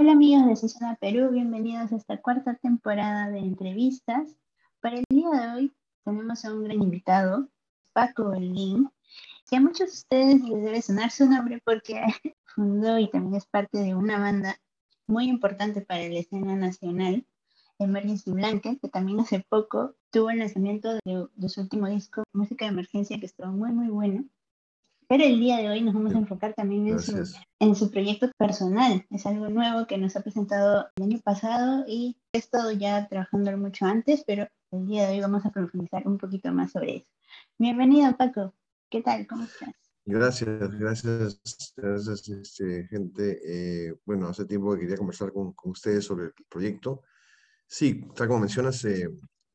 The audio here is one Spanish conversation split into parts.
Hola amigos de Sisona Perú, bienvenidos a esta cuarta temporada de entrevistas. Para el día de hoy tenemos a un gran invitado, Paco Berlín, que a muchos de ustedes les debe sonar su nombre porque fundó y también es parte de una banda muy importante para la escena nacional, Emergency Blanket, que también hace poco tuvo el lanzamiento de, de su último disco, Música de Emergencia, que estuvo muy, muy bueno. Pero el día de hoy nos vamos a enfocar también en su, en su, proyecto personal. Es algo nuevo que nos ha presentado el año pasado y he estado ya trabajando mucho antes, pero el día de hoy vamos a profundizar un poquito más sobre eso. Bienvenido, Paco. ¿Qué tal? ¿Cómo estás? Gracias, gracias, gracias, este, gente. Eh, bueno, hace tiempo que quería conversar con, con, ustedes sobre el proyecto. Sí, tal como mencionas, eh,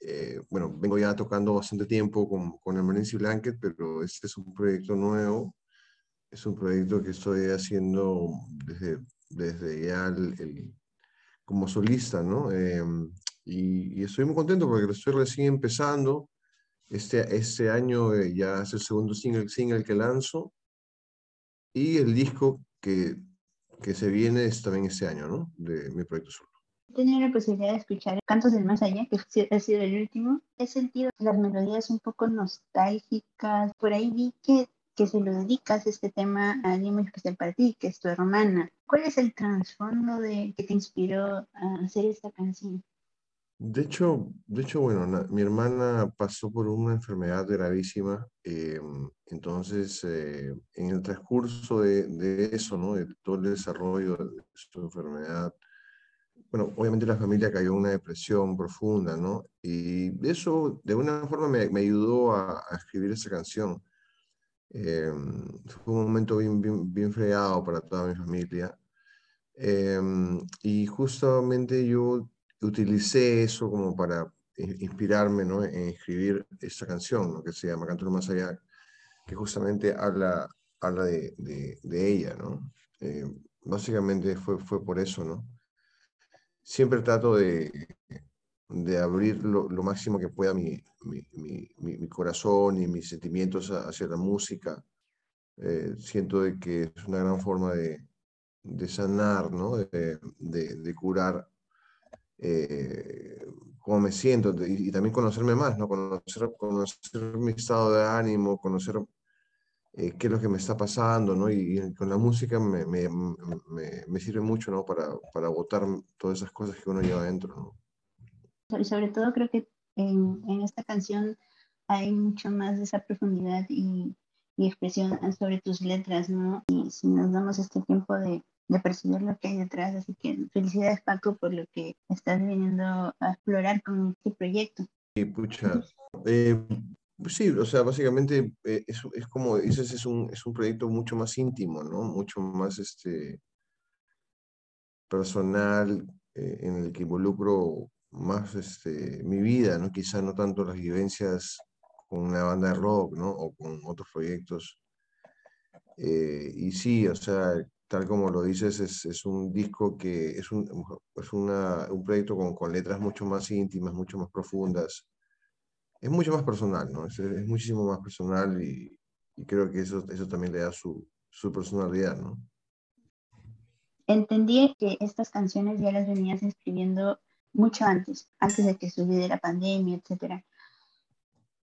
eh, bueno, vengo ya tocando bastante tiempo con, con Emergency Blanket, pero este es un proyecto nuevo. Es un proyecto que estoy haciendo desde, desde ya el, como solista, ¿no? Em, y, y, estoy muy contento porque lo estoy recién empezando. Este, este año eh, ya es el segundo single, single que lanzo. Y el disco que, que se viene es también este año, ¿no? De mi proyecto solo. He tenido la posibilidad de escuchar Cantos del Más Allá, que ha sido el último. He sentido las melodías un poco nostálgicas. Por ahí vi que, que se lo dedicas este tema a alguien muy especial para ti, que es tu hermana. ¿Cuál es el trasfondo de que te inspiró a hacer esta canción? De hecho, de hecho bueno, mi hermana pasó por una enfermedad gravísima, eh, entonces eh, en el transcurso de, de, eso, ¿no? de todo el desarrollo de su enfermedad, bueno, obviamente la familia cayó en una depresión profunda, ¿no? Y eso de una forma me, me ayudó a, a, escribir esa canción. Eh, fue un momento bien, bien, bien, fregado para toda mi familia. Eh, y justamente yo utilicé eso como para inspirarme ¿no? en escribir esta canción, ¿no? que se llama Canto Más Allá, que justamente habla, habla de, de, de ella, ¿no? Eh, básicamente fue, fue por eso, ¿no? Siempre trato de, de abrir lo, lo, máximo que pueda mi, mi, mi, mi, corazón y mis sentimientos hacia la música. Eh, siento de que es una gran forma de, de sanar, ¿no? de, de, de curar eh, cómo me siento y, y, también conocerme más, ¿no? conocer, conocer mi estado de ánimo, conocer eh, qué es lo que me está pasando, ¿no? Y, y con la música me, me, me, me, sirve mucho, ¿no? Para, para botar todas esas cosas que uno lleva adentro, ¿no? Y sobre todo creo que en, en esta canción hay mucho más de esa profundidad y, y, expresión sobre tus letras, ¿no? Y si nos damos este tiempo de, de percibir lo que hay detrás, así que felicidades Paco por lo que estás viniendo a explorar con este proyecto. Sí, pucha. Eh, Sí, o sea, básicamente eh, es, es, como dices, es un, es un proyecto mucho más íntimo, ¿no? Mucho más este, personal, eh, en el que involucro más este, mi vida, ¿no? Quizá no tanto las vivencias con una banda de rock, ¿no? O con otros proyectos. Eh, y sí, o sea, tal como lo dices, es, es un disco que es, un, es una, un proyecto con, con letras mucho más íntimas, mucho más profundas es mucho más personal, ¿no? Es, es muchísimo más personal y, y, creo que eso, eso también le da su, su personalidad, ¿no? Entendí que estas canciones ya las venías escribiendo mucho antes, antes de que sucediera la pandemia, etc.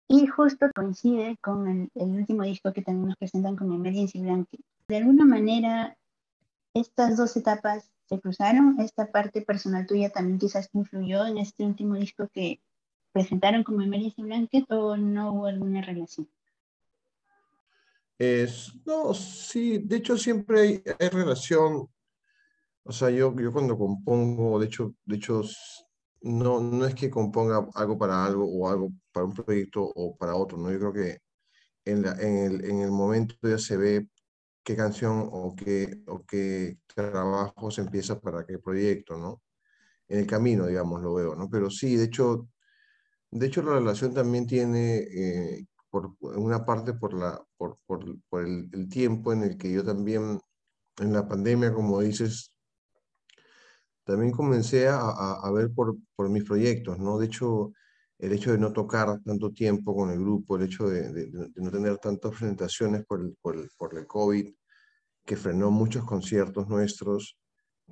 Y justo coincide con el, el, último disco que también nos presentan con Emergency Blanket. De alguna manera, estas dos etapas se cruzaron. Esta parte personal tuya también quizás influyó en este último disco que, presentaron como Emergency Blanket o no hubo alguna relación? Es, no, sí, de hecho siempre hay, hay, relación. O sea, yo, yo cuando compongo, de hecho, de hecho no, no es que componga algo para algo o algo para un proyecto o para otro, ¿no? Yo creo que en, la, en, el, en el momento ya se ve qué canción o qué, o qué trabajo se empieza para qué proyecto, ¿no? En el camino, digamos, lo veo, ¿no? Pero sí, de hecho, de hecho, la relación también tiene, eh, por una parte, por, la, por, por, por el, tiempo en el que yo también, en la pandemia, como dices, también comencé a, a, ver por, por, mis proyectos, ¿no? De hecho, el hecho de no tocar tanto tiempo con el grupo, el hecho de, no tener tantas presentaciones por el, por, por el COVID, que frenó muchos conciertos nuestros,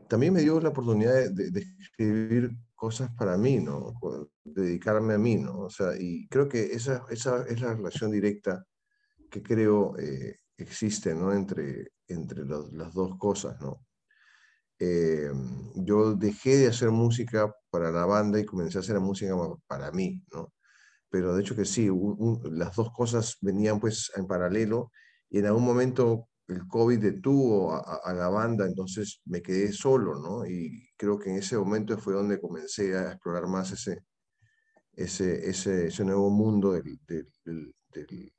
también me dio la oportunidad de, escribir cosas para mí, ¿no? dedicarme a mí, ¿no? O sea, y creo que esa, esa es la relación directa que creo eh, existe, ¿no? Entre, entre las dos cosas, ¿no? Eh, yo dejé de hacer música para la banda y comencé a hacer música para mí, ¿no? Pero de hecho que sí, las dos cosas venían pues en paralelo y en algún momento el COVID detuvo a, la banda, entonces me quedé solo, ¿no? Y creo que en ese momento fue donde comencé a explorar más ese, ese, ese, ese nuevo mundo del, del,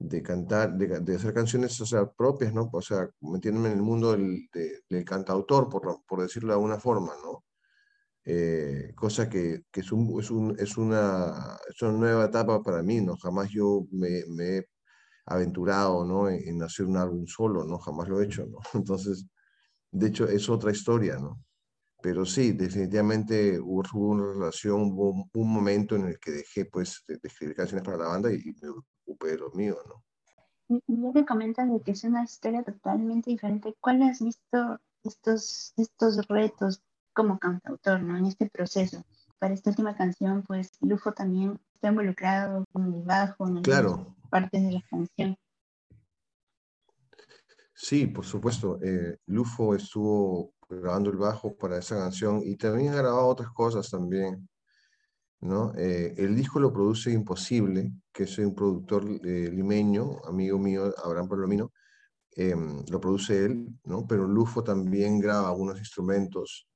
de cantar, de, de, hacer canciones o sea, propias, ¿no? O sea, metiéndome en el mundo del, del cantautor, por, por, decirlo de alguna forma, ¿no? Eh, cosa que, que es, un, es, un, es, una, es, una, nueva etapa para mí, ¿no? Jamás yo me, me he aventurado, ¿no? En, hacer un álbum solo, ¿no? Jamás lo he hecho, ¿no? Entonces, de hecho, es otra historia, ¿no? Pero sí, definitivamente hubo, una relación, hubo un momento en el que dejé, pues, de, escribir canciones para la banda y, me ocupé de lo mío, ¿no? Ya que comentas de que es una historia totalmente diferente, ¿cuál has visto estos, estos retos como cantautor, ¿no? En este proceso. Para esta última canción, pues, Lufo también está involucrado con el bajo, en claro partes de la canción. Sí, por supuesto. Eh, Lufo estuvo grabando el bajo para esa canción y también ha grabado otras cosas también. ¿no? Eh, el disco lo produce Imposible, que es un productor eh, limeño, amigo mío, Abraham Palomino. Em, lo produce él, ¿no? pero Lufo también graba algunos instrumentos.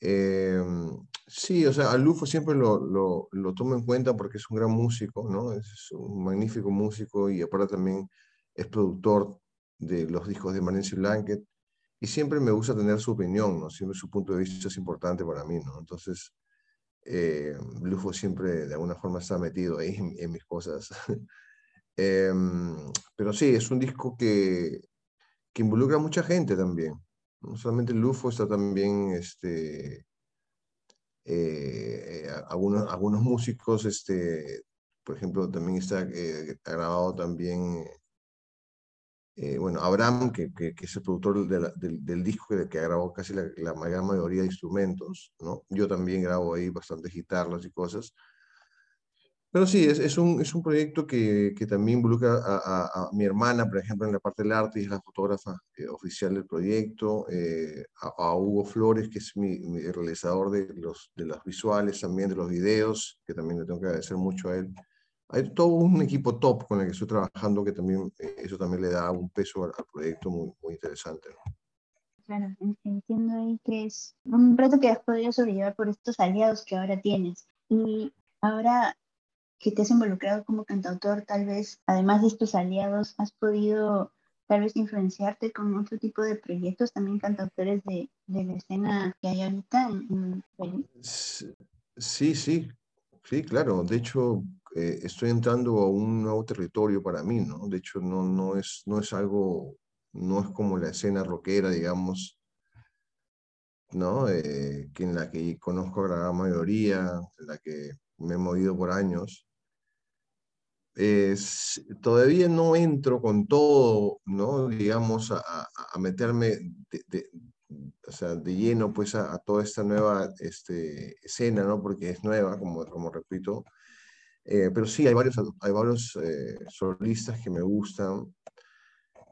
Em, Sí, o sea, a Lufo siempre lo, lo, lo, tomo en cuenta porque es un gran músico, ¿no? Es un magnífico músico y aparte también es productor de los discos de Marencio Blanket y siempre me gusta tener su opinión, ¿no? Siempre su punto de vista es importante para mí, ¿no? Entonces, eh, Lufo siempre de alguna forma está metido ahí en, mis cosas. Em, pero sí, es un disco que, que involucra a mucha gente también. No solamente Lufo, está también este, eh, algunos, algunos músicos, este, por ejemplo, también está eh, grabado también, eh, bueno, Abraham, que, que, es el productor del, del, disco que, que, ha casi la, la, mayor mayoría de instrumentos, ¿no? Yo también grabo ahí bastantes guitarras y cosas. Pero sí, es, es, un, es un proyecto que, que también involucra a, a, mi hermana, por ejemplo, en la parte del arte, y es la fotógrafa eh, oficial del proyecto, eh, a, Hugo Flores, que es mi, realizador de los, de los visuales, también de los videos, que también le tengo que agradecer mucho a él. Hay todo un equipo top con el que estoy trabajando, que también eh, eso también le da un peso al, proyecto muy, muy interesante. Claro, entiendo ahí que es un reto que has podido sobrellevar por estos aliados que ahora tienes. Y ahora que te has involucrado como cantautor, tal vez, además de estos aliados, has podido tal vez influenciarte con otro tipo de proyectos, también cantautores de, de la escena que hay ahorita en, Sí, sí, sí, claro. De hecho, eh, estoy entrando a un nuevo territorio para mí, ¿no? De hecho, no, no, es, no es algo, no es como la escena rockera, digamos, ¿no? Eh, que en la que conozco a gran mayoría, en la que me he movido por años todavía no entro con todo, ¿no? Digamos, a, meterme de, o sea, de lleno pues a, toda esta nueva este, escena, ¿no? Porque es nueva, como, repito. Eh, pero sí, hay varios, hay varios eh, solistas que me gustan.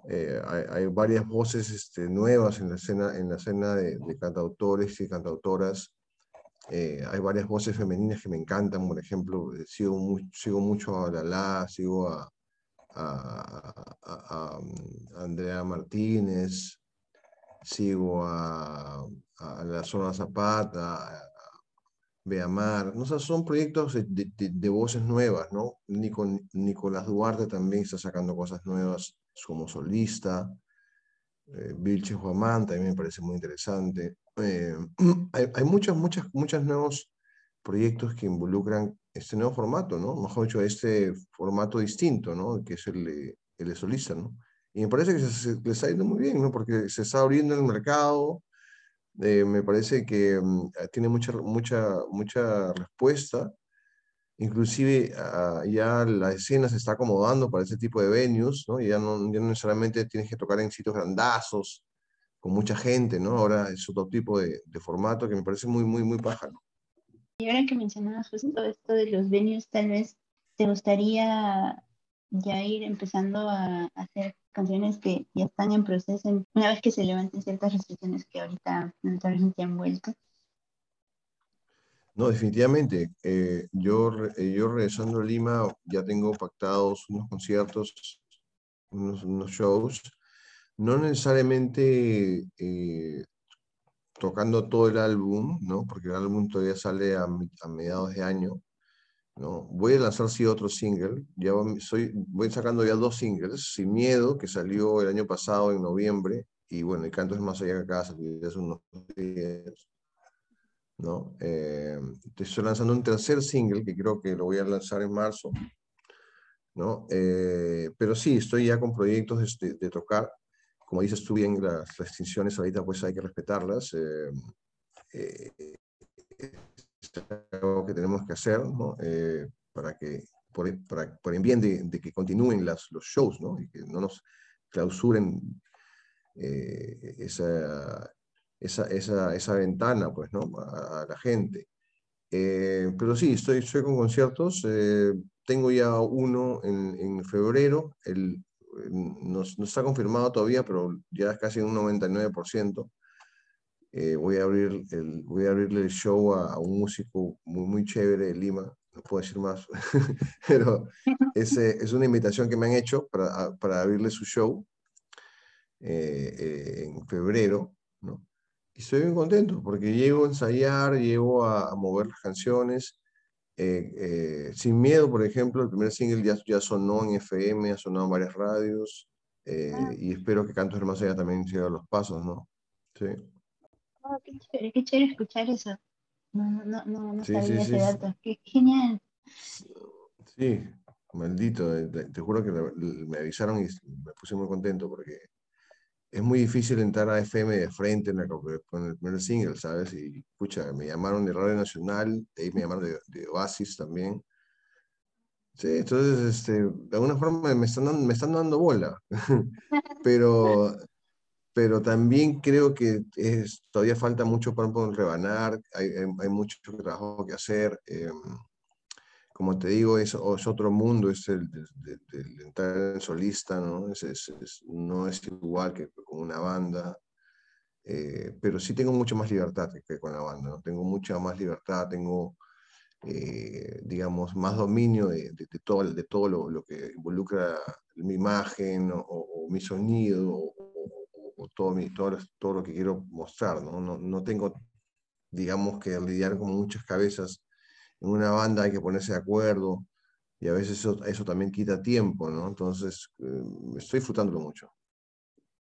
Eh, hay, varias voces este, nuevas en la escena, en la escena de cantautores y cantautoras eh, hay varias voces femeninas que me encantan, por ejemplo, eh, sigo, sigo mucho a Lala, sigo a, a, mm, Andrea Martínez, sigo a, la Zona Zapata, a Beamar, no, son proyectos de, voces nuevas, ¿no? Nicolás Duarte también está sacando cosas nuevas como solista, eh, Vilche Juamán también me parece muy interesante. Eh, hay, hay muchos, muchas, muchos nuevos proyectos que involucran este nuevo formato, ¿no? Mejor dicho, este formato distinto, ¿no? Que es el el solista, ¿no? Y me parece que se, les está yendo muy bien, ¿no? Porque se está abriendo el mercado, eh, me parece que mm, tiene mucha, mucha, mucha respuesta, inclusive ah, ya la escena se está acomodando para ese tipo de venues, ¿no? Ya no, ya no necesariamente tienes que tocar en sitios grandazos, con mucha gente, ¿no? Ahora es otro tipo de, de formato que me parece muy, muy, muy pájaro. Y ahora que mencionabas justo esto de los venues, tal vez te gustaría ya ir empezando a, hacer canciones que ya están en proceso una vez que se levanten ciertas restricciones que ahorita lamentablemente han vuelto. No, definitivamente. Eh, yo, eh, yo regresando a Lima ya tengo pactados unos conciertos, unos, unos shows, no necesariamente eh, tocando todo el álbum, ¿no? Porque el álbum todavía sale a, mediados de año, ¿no? Voy a lanzar sí otro single, ya soy, voy sacando ya dos singles, Sin Miedo, que salió el año pasado en noviembre, y bueno, el canto es más allá que casa, hace unos días, ¿no? Eh, estoy lanzando un tercer single que creo que lo voy a lanzar en marzo, ¿no? Eh, pero sí, estoy ya con proyectos de, de, tocar, como dices tú bien, las restricciones ahorita pues hay que respetarlas, eh, eh es algo que tenemos que hacer ¿no? Eh, para que, por, para, por bien de, de, que continúen las, los shows ¿no? y que no nos clausuren eh, esa, esa, esa, esa, ventana pues, ¿no? a, a la gente. Eh, pero sí, estoy, estoy con conciertos. Eh, tengo ya uno en, en febrero. El, no, no, está confirmado todavía, pero ya es casi un 99%. Eh, voy, a abrir el, voy a abrirle el show a, a, un músico muy, muy chévere de Lima, no puedo decir más, pero es, es, una invitación que me han hecho para, para abrirle su show eh, eh, en febrero, ¿no? Y estoy bien contento porque llego a ensayar, llego a, a mover las canciones. Eh, Sin Miedo, por ejemplo, el primer single ya, ya sonó en FM, ha sonado en varias radios ah. y espero que Cantos del Más Allá también siga los pasos, ¿no? Sí. Oh, qué chévere, qué chévere escuchar eso. No, no, no, no sí, sabía sí, ese sí, dato. Qué genial. Sí, maldito. Eh, te, te juro que me avisaron y me puse muy contento porque es muy difícil entrar a FM de frente en con el primer single, ¿sabes? Y, escucha, me llamaron de Radio Nacional, de ahí me llamaron de, de Oasis también. Sí, entonces, este, de alguna forma me están dando, me están dando bola, pero pero también creo que es, todavía falta mucho para rebanar, hay, hay, hay, mucho trabajo que hacer. Eh, como te digo, es, es, otro mundo, es el de, de, de entrar en solista, ¿no? Es, es, no es igual que con una banda, eh, pero sí tengo mucha más libertad que, con la banda, ¿no? Tengo mucha más libertad, tengo, eh, digamos, más dominio de, todo, de todo lo, lo, que involucra mi imagen o, o mi sonido o, o todo, mi, todo, todo, lo que quiero mostrar, ¿no? ¿no? No, tengo, digamos, que lidiar con muchas cabezas. En una banda hay que ponerse de acuerdo y a veces eso, eso también quita tiempo, ¿no? Entonces, eh, estoy disfrutándolo mucho.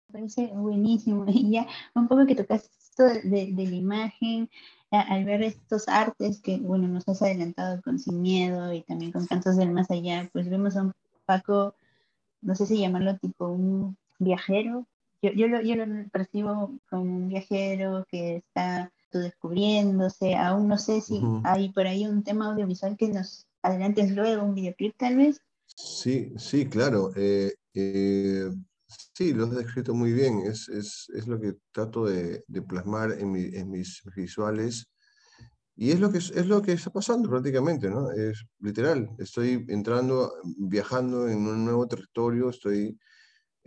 Me parece buenísimo. Y ya un poco que tocas esto de, de, la imagen, al ver estos artes que, bueno, nos has adelantado con Sin Miedo y también con Cantos del Más Allá, pues vemos a un Paco, no sé si llamarlo tipo un viajero, yo, yo, lo, yo lo percibo como un viajero que está descubriéndose, aún no sé si uh -huh. hay por ahí un tema audiovisual que nos adelantes luego, un videoclip tal vez. Sí, sí, claro. Eh, eh, sí, lo has descrito muy bien. Es, es, es lo que trato de, de plasmar en, mi, en, mis visuales. Y es lo, que, es lo que está pasando prácticamente, ¿no? Es literal. Estoy entrando, viajando en un nuevo territorio, estoy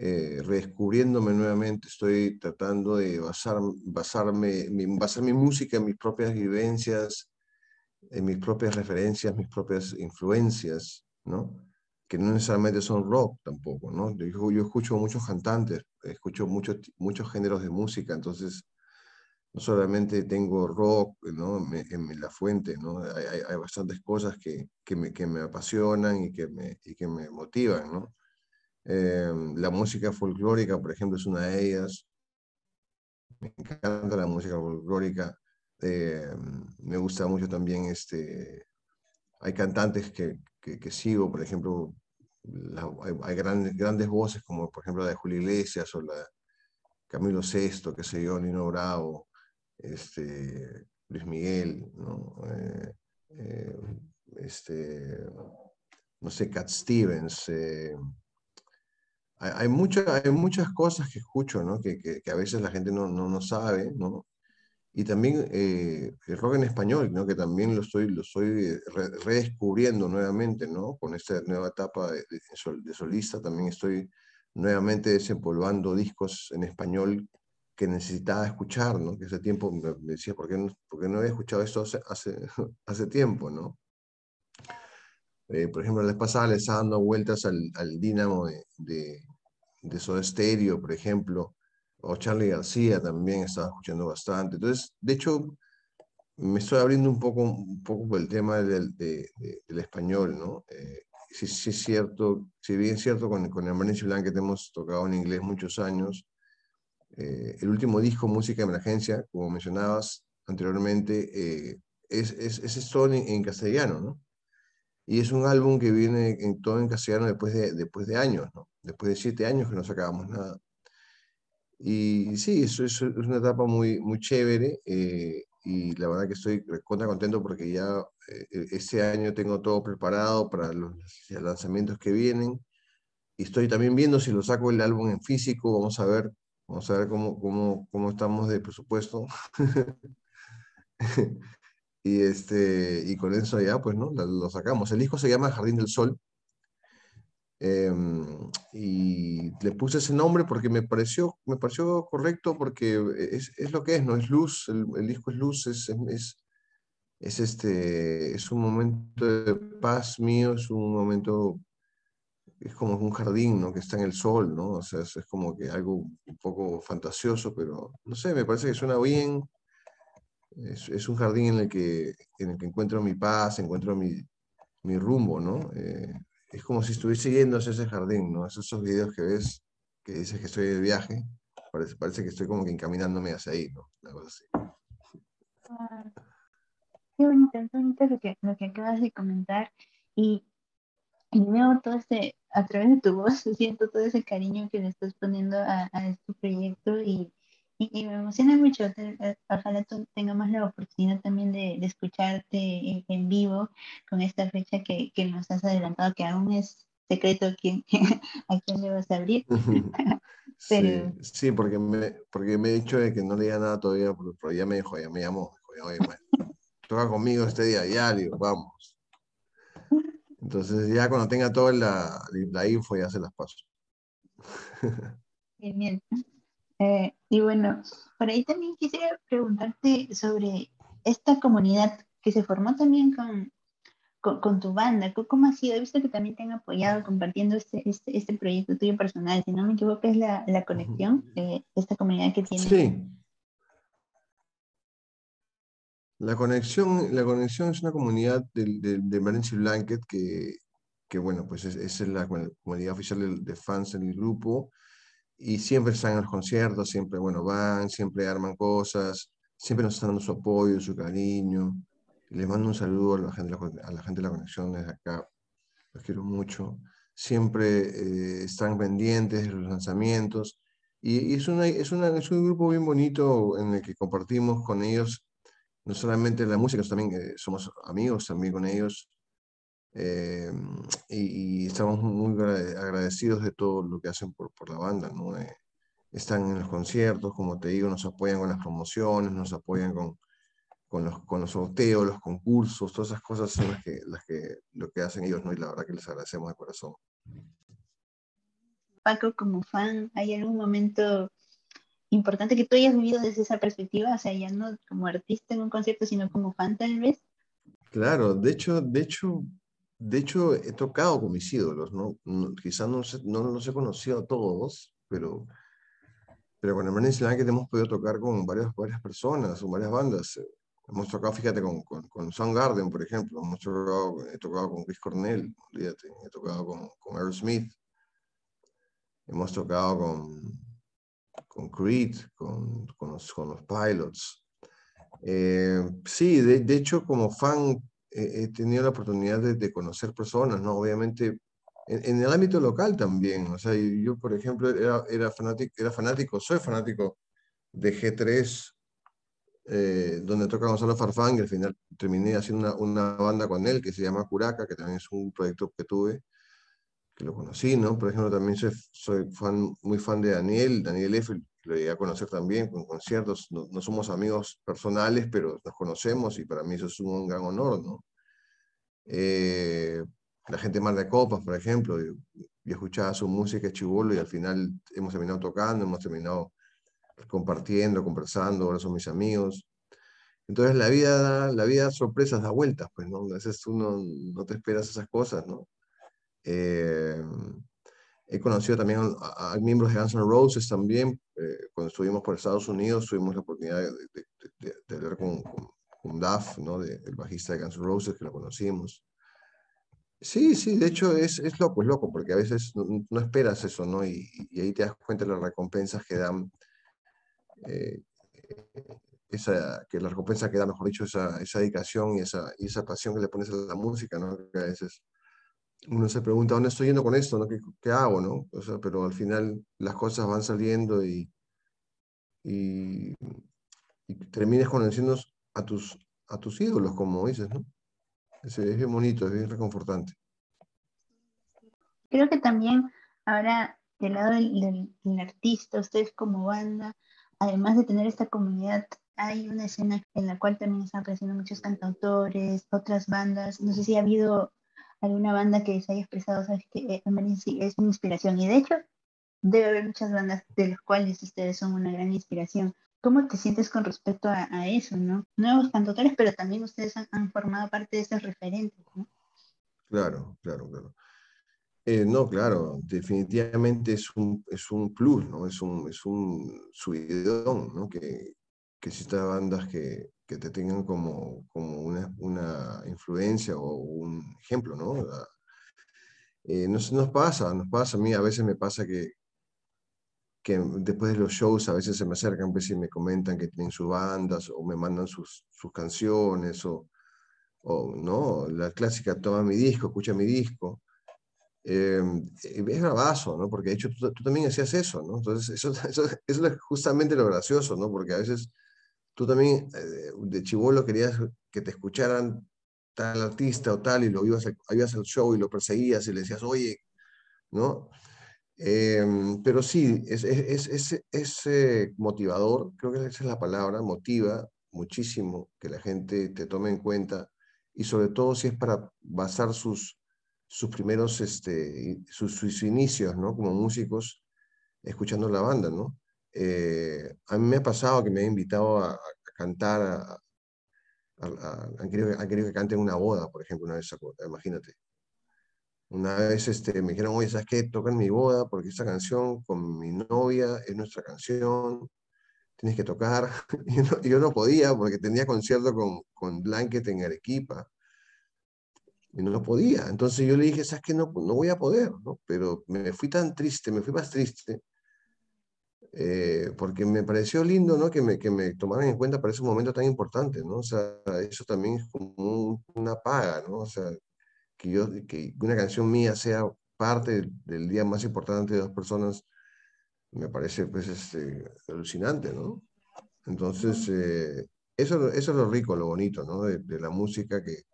eh, redescubriéndome nuevamente, estoy tratando de basar, basarme, basar mi música en mis propias vivencias, en mis propias referencias, mis propias influencias, ¿no? Que no necesariamente son rock tampoco, ¿no? Yo, yo escucho muchos cantantes, escucho muchos, muchos géneros de música, entonces no solamente tengo rock ¿no? en, la fuente, ¿no? Hay, hay bastantes cosas que, que, me, que me apasionan y que me, y que me motivan, ¿no? Eh, la música folclórica, por ejemplo, es una de ellas. Me encanta la música folclórica. Eh, me gusta mucho también, este, hay cantantes que, que, sigo, por ejemplo, hay, grandes, grandes voces como por ejemplo la de Julio Iglesias o la Camilo VI, que sé yo, Nino Bravo, este, Luis Miguel, ¿no? Eh, eh, este, no sé, Cat Stevens, eh, hay, hay muchas cosas que escucho, ¿no? Que, que, a veces la gente no, no, no sabe, ¿no? Y también eh, el rock en español, ¿no? Que también lo estoy, lo estoy redescubriendo nuevamente, ¿no? Con esta nueva etapa de, de, solista también estoy nuevamente desempolvando discos en español que necesitaba escuchar, ¿no? Que hace tiempo me decía, ¿por qué no, por qué no había escuchado esto hace, hace, hace tiempo, ¿no? Eh, por ejemplo, la vez pasada le estaba dando vueltas al, al Dínamo de, de, de Soda Stereo, por ejemplo, o Charlie García también estaba escuchando bastante. Entonces, de hecho, me estoy abriendo un poco, un poco por el tema del, del español, ¿no? Eh, sí, sí, es cierto, si bien es cierto, con, con Emergency Blanket hemos tocado en inglés muchos años, eh, el último disco, Música de Emergencia, como mencionabas anteriormente, eh, es, es, es, todo en castellano, ¿no? Y es un álbum que viene en, todo en castellano después de, después de años, ¿no? Después de siete años que no sacábamos nada. Y sí, eso, es una etapa muy, muy chévere eh, y la verdad que estoy contra contento porque ya eh, este año tengo todo preparado para los lanzamientos que vienen. Y estoy también viendo si lo saco el álbum en físico, vamos a ver, vamos a ver cómo, cómo, cómo estamos de presupuesto. Y, este, y con eso ya, pues, ¿no? Lo, sacamos. El disco se llama Jardín del Sol. Em, y le puse ese nombre porque me pareció, me pareció correcto porque es, es lo que es, ¿no? Es luz, el, el disco es luz, es, es, es, este, es un momento de paz mío, es un momento, es como un jardín, ¿no? Que está en el sol, ¿no? O sea, es, es como que algo un poco fantasioso, pero no sé, me parece que suena bien es, un jardín en el, que, en el que encuentro mi paz, encuentro mi, mi rumbo, ¿no? Eh, es como si estuviese yendo hacia ese jardín, ¿no? Esos, esos videos que ves, que dices que estoy de viaje, parece, parece que estoy como que encaminándome hacia ahí, ¿no? Algo así. qué bonito, qué bonito lo que, lo que acabas de comentar. Y, y, veo todo este, a través de tu voz, siento todo ese cariño que le estás poniendo a, a este proyecto y, y, me emociona mucho. Eh, ojalá tú tengamos la oportunidad también de, de escucharte en, vivo con esta fecha que, que, nos has adelantado, que aún es secreto quién, a quién le vas a abrir. Pero... Sí, sí, porque, me, porque me he dicho de que no le diga nada todavía, pero, ya me dijo, ya me llamó. toca conmigo este día, ya, digo, vamos. Entonces ya cuando tenga toda la, la info ya se las paso. Bien, bien. Eh, y bueno, por ahí también quisiera preguntarte sobre esta comunidad que se formó también con, con, tu banda. ¿Cómo ha sido? He visto que también te han apoyado compartiendo este, este, este proyecto tuyo personal. Si no me equivoco, es la, la conexión, esta comunidad que tiene. Sí. La conexión, la conexión es una comunidad de, de, de Emergency Blanket que, que, bueno, pues es, es la comunidad oficial de, de fans en el grupo y siempre están en los conciertos, siempre, bueno, van, siempre arman cosas, siempre nos están dando su apoyo, su cariño. les mando un saludo a la gente, a la, gente de la conexión desde acá, los quiero mucho. Siempre eh, están pendientes de los lanzamientos y, es, una, es, una, es un grupo bien bonito en el que compartimos con ellos no solamente la música, también eh, somos amigos también con ellos eh, y, estamos muy agradecidos de todo lo que hacen por, por la banda, ¿no? Eh, están en los conciertos, como te digo, nos apoyan con las promociones, nos apoyan con, con, los, con los sorteos, los concursos, todas esas cosas son las que, las que, lo que hacen ellos, ¿no? Y la verdad que les agradecemos de corazón. Paco, como fan, ¿hay algún momento importante que tú hayas vivido desde esa perspectiva? O sea, ya no como artista en un concierto, sino como fan tal vez. Claro, de hecho, de hecho, de hecho, he tocado con mis ídolos, ¿no? quizás no, no, los he conocido a todos, pero, pero con Emergency que hemos podido tocar con varias, varias personas, con varias bandas. Hemos tocado, fíjate, con, con, con Soundgarden, por ejemplo. Hemos tocado, he tocado con Chris Cornell, fíjate. He tocado con, con Aerosmith. Hemos tocado con, con Creed, con, con, los, con los Pilots. Eh, sí, de, de, hecho, como fan he tenido la oportunidad de, conocer personas, ¿no? Obviamente, en, el ámbito local también. O sea, yo, por ejemplo, era, era, fanático, era fanático, soy fanático de G3, eh, donde toca Gonzalo Farfán, y al final terminé haciendo una, una, banda con él que se llama Curaca, que también es un proyecto que tuve, lo conocí, ¿no? Por ejemplo, también soy, soy fan, muy fan de Daniel, Daniel F., lo llegué a conocer también con conciertos. No, no, somos amigos personales, pero nos conocemos y para mí eso es un gran honor, ¿no? Eh, la gente Mar de Copas, por ejemplo, yo, yo escuchaba su música chivolo y al final hemos terminado tocando, hemos terminado compartiendo, conversando, ahora son mis amigos. Entonces la vida, la vida sorpresas da vueltas, pues, ¿no? A veces uno no te esperas esas cosas, ¿no? Eh, he conocido también a, miembros de Guns N' Roses también. Eh, cuando estuvimos por Estados Unidos tuvimos la oportunidad de, de, de, hablar con, con, Duff, ¿no? De, el bajista de Guns N' Roses, que lo conocimos. Sí, sí, de hecho es, es loco, es loco, porque a veces no, no esperas eso, ¿no? Y, y, ahí te das cuenta de las recompensas que dan. Eh, esa, que la recompensa que da, mejor dicho, esa, esa dedicación y esa, y esa pasión que le pones a la música, ¿no? Que a veces uno se pregunta, ¿dónde estoy yendo con esto? ¿no? ¿Qué, ¿Qué, hago? ¿no? O sea, pero al final las cosas van saliendo y, y, y terminas conociendo a tus, a tus ídolos, como dices, ¿no? Es, es bien bonito, es bien reconfortante. Creo que también ahora del lado del, del, del artista, ustedes como banda, además de tener esta comunidad hay una escena en la cual también están apareciendo muchos cantautores, otras bandas. No sé si ha habido alguna banda que se haya expresado, sabes que eh, es mi inspiración. Y de hecho, debe haber muchas bandas de las cuales ustedes son una gran inspiración. ¿Cómo te sientes con respecto a, eso, no? Nuevos cantautores, pero también ustedes han, formado parte de estos referentes, ¿no? Claro, claro, claro. Eh, no, claro, definitivamente es un, es un plus, ¿no? Es un, es un subidón, ¿no? Que, que existan bandas que, que, te tengan como, como una, una, influencia o un ejemplo, ¿no? Eh, nos, nos, pasa, nos pasa, a mí a veces me pasa que, que después de los shows a veces se me acercan pues, y me comentan que tienen sus bandas o me mandan sus, sus canciones o, o, ¿no? La clásica, toma mi disco, escucha mi disco. Eh, es bravazo, ¿no? Porque de hecho tú, tú, también hacías eso, ¿no? Entonces, eso, eso, eso, es justamente lo gracioso, ¿no? Porque a veces tú también eh, de chivolo querías que te escucharan tal artista o tal, y lo ibas, a, ibas al show y lo perseguías y le decías, oye, ¿no? Eh, pero sí, es, es, es, es eh, motivador, creo que esa es la palabra, motiva muchísimo que la gente te tome en cuenta y sobre todo si es para basar sus, sus primeros, este, sus, sus inicios, ¿no? Como músicos, escuchando la banda, ¿no? Eh, a mí me ha pasado que me han invitado a, a cantar, han, querido, querido, que cante en una boda, por ejemplo, una vez, imagínate. Una vez este, me dijeron, oye, ¿sabes qué? Toca en mi boda porque esta canción con mi novia es nuestra canción, tienes que tocar. y, no, y yo no podía porque tenía concierto con, con Blanket en Arequipa y no podía. Entonces yo le dije, ¿sabes qué? No, no voy a poder, ¿no? Pero me fui tan triste, me fui más triste eh, porque me pareció lindo, ¿no? Que me, que me tomaran en cuenta para ese momento tan importante, ¿no? O sea, eso también es como un, una paga, ¿no? O sea, que, yo, que una canción mía sea parte del, día más importante de dos personas, me parece, pues, este, alucinante, ¿no? Entonces, eh, eso, eso es lo rico, lo bonito, ¿no? De, de la música que,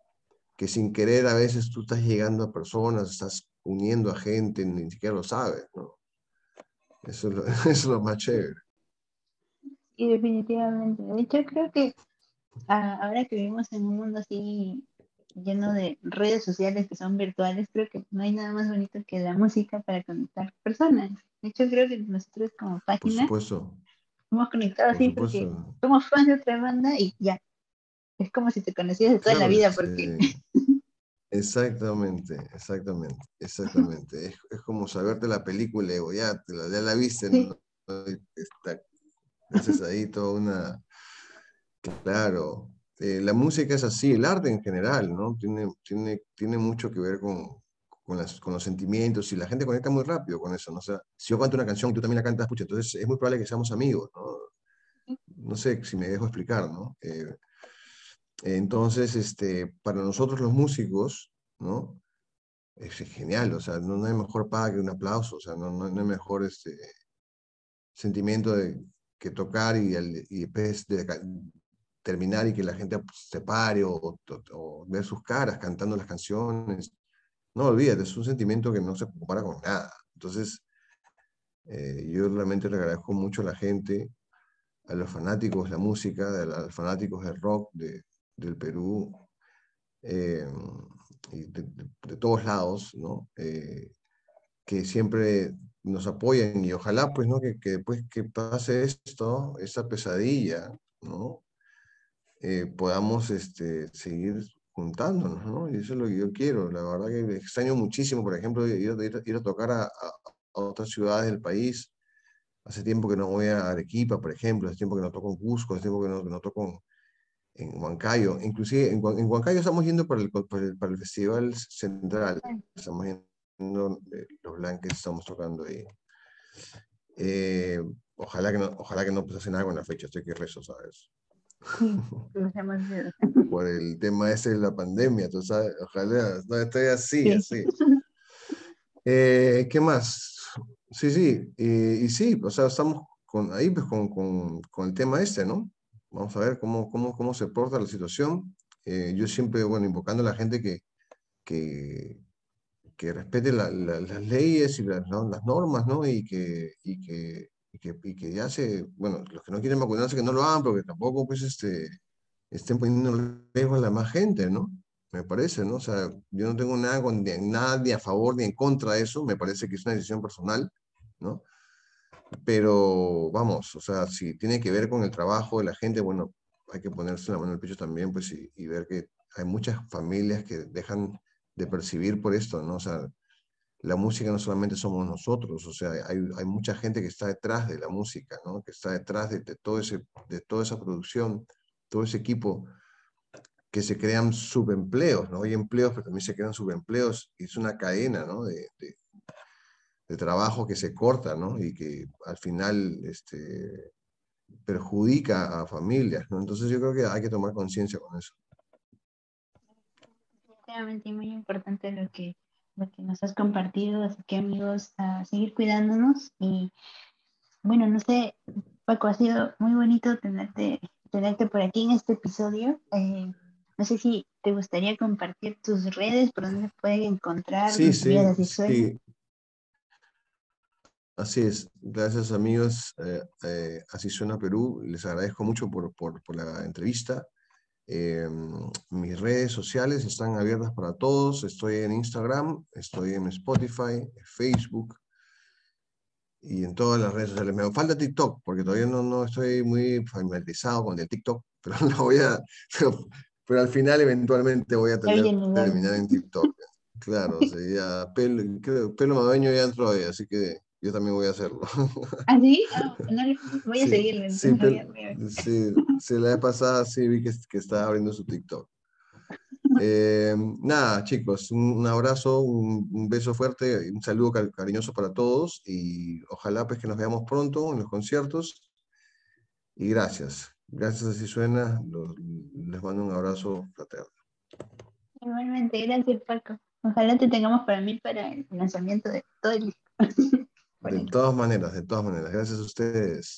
que sin querer a veces tú estás llegando a personas, estás uniendo a gente, ni siquiera lo sabes, ¿no? Eso es lo, eso es lo más chévere. Y definitivamente. De hecho, creo que ah, ahora que vivimos en un mundo así lleno de redes sociales que son virtuales, creo que no hay nada más bonito que la música para conectar personas. De hecho, creo que nosotros como página hemos conectado así porque somos fans de otra banda y ya. Es como si te conocías de toda claro, la vida porque... Exactamente, exactamente, exactamente. Es, es, como saberte la película ya, te la, ya la viste, ¿no? Está, haces ahí toda una... Claro, eh, la música es así, el arte en general, ¿no? Tiene, tiene, tiene mucho que ver con, con, las, con los sentimientos y la gente conecta muy rápido con eso, ¿no? O sea, si yo canto una canción, tú también la cantas, pucha, entonces es muy probable que seamos amigos, ¿no? No sé si me dejo explicar, ¿no? Eh, entonces, este, para nosotros los músicos, ¿no? Es genial, o sea, no, hay mejor paga que un aplauso, o sea, no, no, hay mejor este, sentimiento de, que tocar y, y después de terminar y que la gente se pare o, ver sus caras cantando las canciones. No, olvídate, es un sentimiento que no se compara con nada. Entonces, eh, yo realmente le agradezco mucho a la gente, a los fanáticos de la música, a los fanáticos del rock del Perú, eh, de, todos lados, ¿no? Eh, que siempre nos apoyan y ojalá pues, ¿no? Que, que después que pase esto, esa pesadilla, ¿no? podamos este, seguir juntándonos, ¿no? Y eso es lo que yo quiero. La verdad que extraño muchísimo, por ejemplo, ir, a tocar a, otras ciudades del país. Hace tiempo que no voy a Arequipa, por ejemplo, hace tiempo que no toco en Cusco, hace tiempo que no, no toco en, Huancayo. Inclusive en, en, Huancayo estamos yendo para el, para el, Festival Central. Estamos yendo, eh, los blanques estamos tocando ahí. Eh, ojalá que no, ojalá que no pase nada con la fecha, estoy que rezo, ¿sabes? Por el tema ese de la pandemia, tú sabes, ojalá, no estoy así, así. Eh, ¿Qué más? Sí, sí, y sí, o sea, estamos con, ahí pues, con, con, con, el tema este, ¿no? Vamos a ver cómo, cómo, cómo se porta la situación. Eh, yo siempre, bueno, invocando a la gente que, que, que respete las leyes y las, las normas, ¿no? Y que, y que y que, y que ya se, bueno, los que no quieren vacunarse que no lo hagan, porque tampoco pues este, estén poniendo en riesgo a la más gente, ¿no? Me parece, ¿no? O sea, yo no tengo nada, con, nada ni a favor ni en contra de eso, me parece que es una decisión personal, ¿no? Pero vamos, o sea, si tiene que ver con el trabajo de la gente, bueno, hay que ponerse la mano en el pecho también, pues, y, y ver que hay muchas familias que dejan de percibir por esto, ¿no? O sea, la música no solamente somos nosotros, o sea, hay, hay, mucha gente que está detrás de la música, ¿no? Que está detrás de, todo ese, de toda esa producción, todo ese equipo, que se crean subempleos, ¿no? Hay empleos, pero también se crean subempleos, y es una cadena, ¿no? De, de, trabajo que se corta, ¿no? Y que al final este, perjudica a familias, ¿no? Entonces yo creo que hay que tomar conciencia con eso. Definitivamente muy importante lo que lo que nos has compartido. Así que amigos, a seguir cuidándonos. Y bueno, no sé, Paco, ha sido muy bonito tenerte, tenerte por aquí en este episodio. Eh, no sé si te gustaría compartir tus redes, por donde pueden encontrar. Sí, sí, sí. Así es, gracias amigos. Eh, eh, así suena Perú. Les agradezco mucho por, por, por la entrevista. Eh, mis redes sociales están abiertas para todos. Estoy en Instagram, estoy en Spotify, Facebook y en todas las redes sociales. Me falta TikTok porque todavía no, no estoy muy familiarizado con el TikTok, pero lo voy a, pero, al final eventualmente voy a tener, terminar en TikTok. Claro, sería pelo, creo, pelo madueño ya entró ahí, así que yo también voy a hacerlo. ¿Ah, sí? Ah, voy a seguirle. Sí, sí, sí, la vez pasada sí vi que, que estaba abriendo su TikTok. Eh, nada, chicos, un, abrazo, un, beso fuerte, un saludo cariñoso para todos y ojalá pues que nos veamos pronto en los conciertos. Y gracias. Gracias, así suena. les mando un abrazo fraterno. Igualmente, gracias Paco. Ojalá te tengamos para mí para el lanzamiento de todo el disco. De todas maneras, de todas maneras. Gracias a ustedes.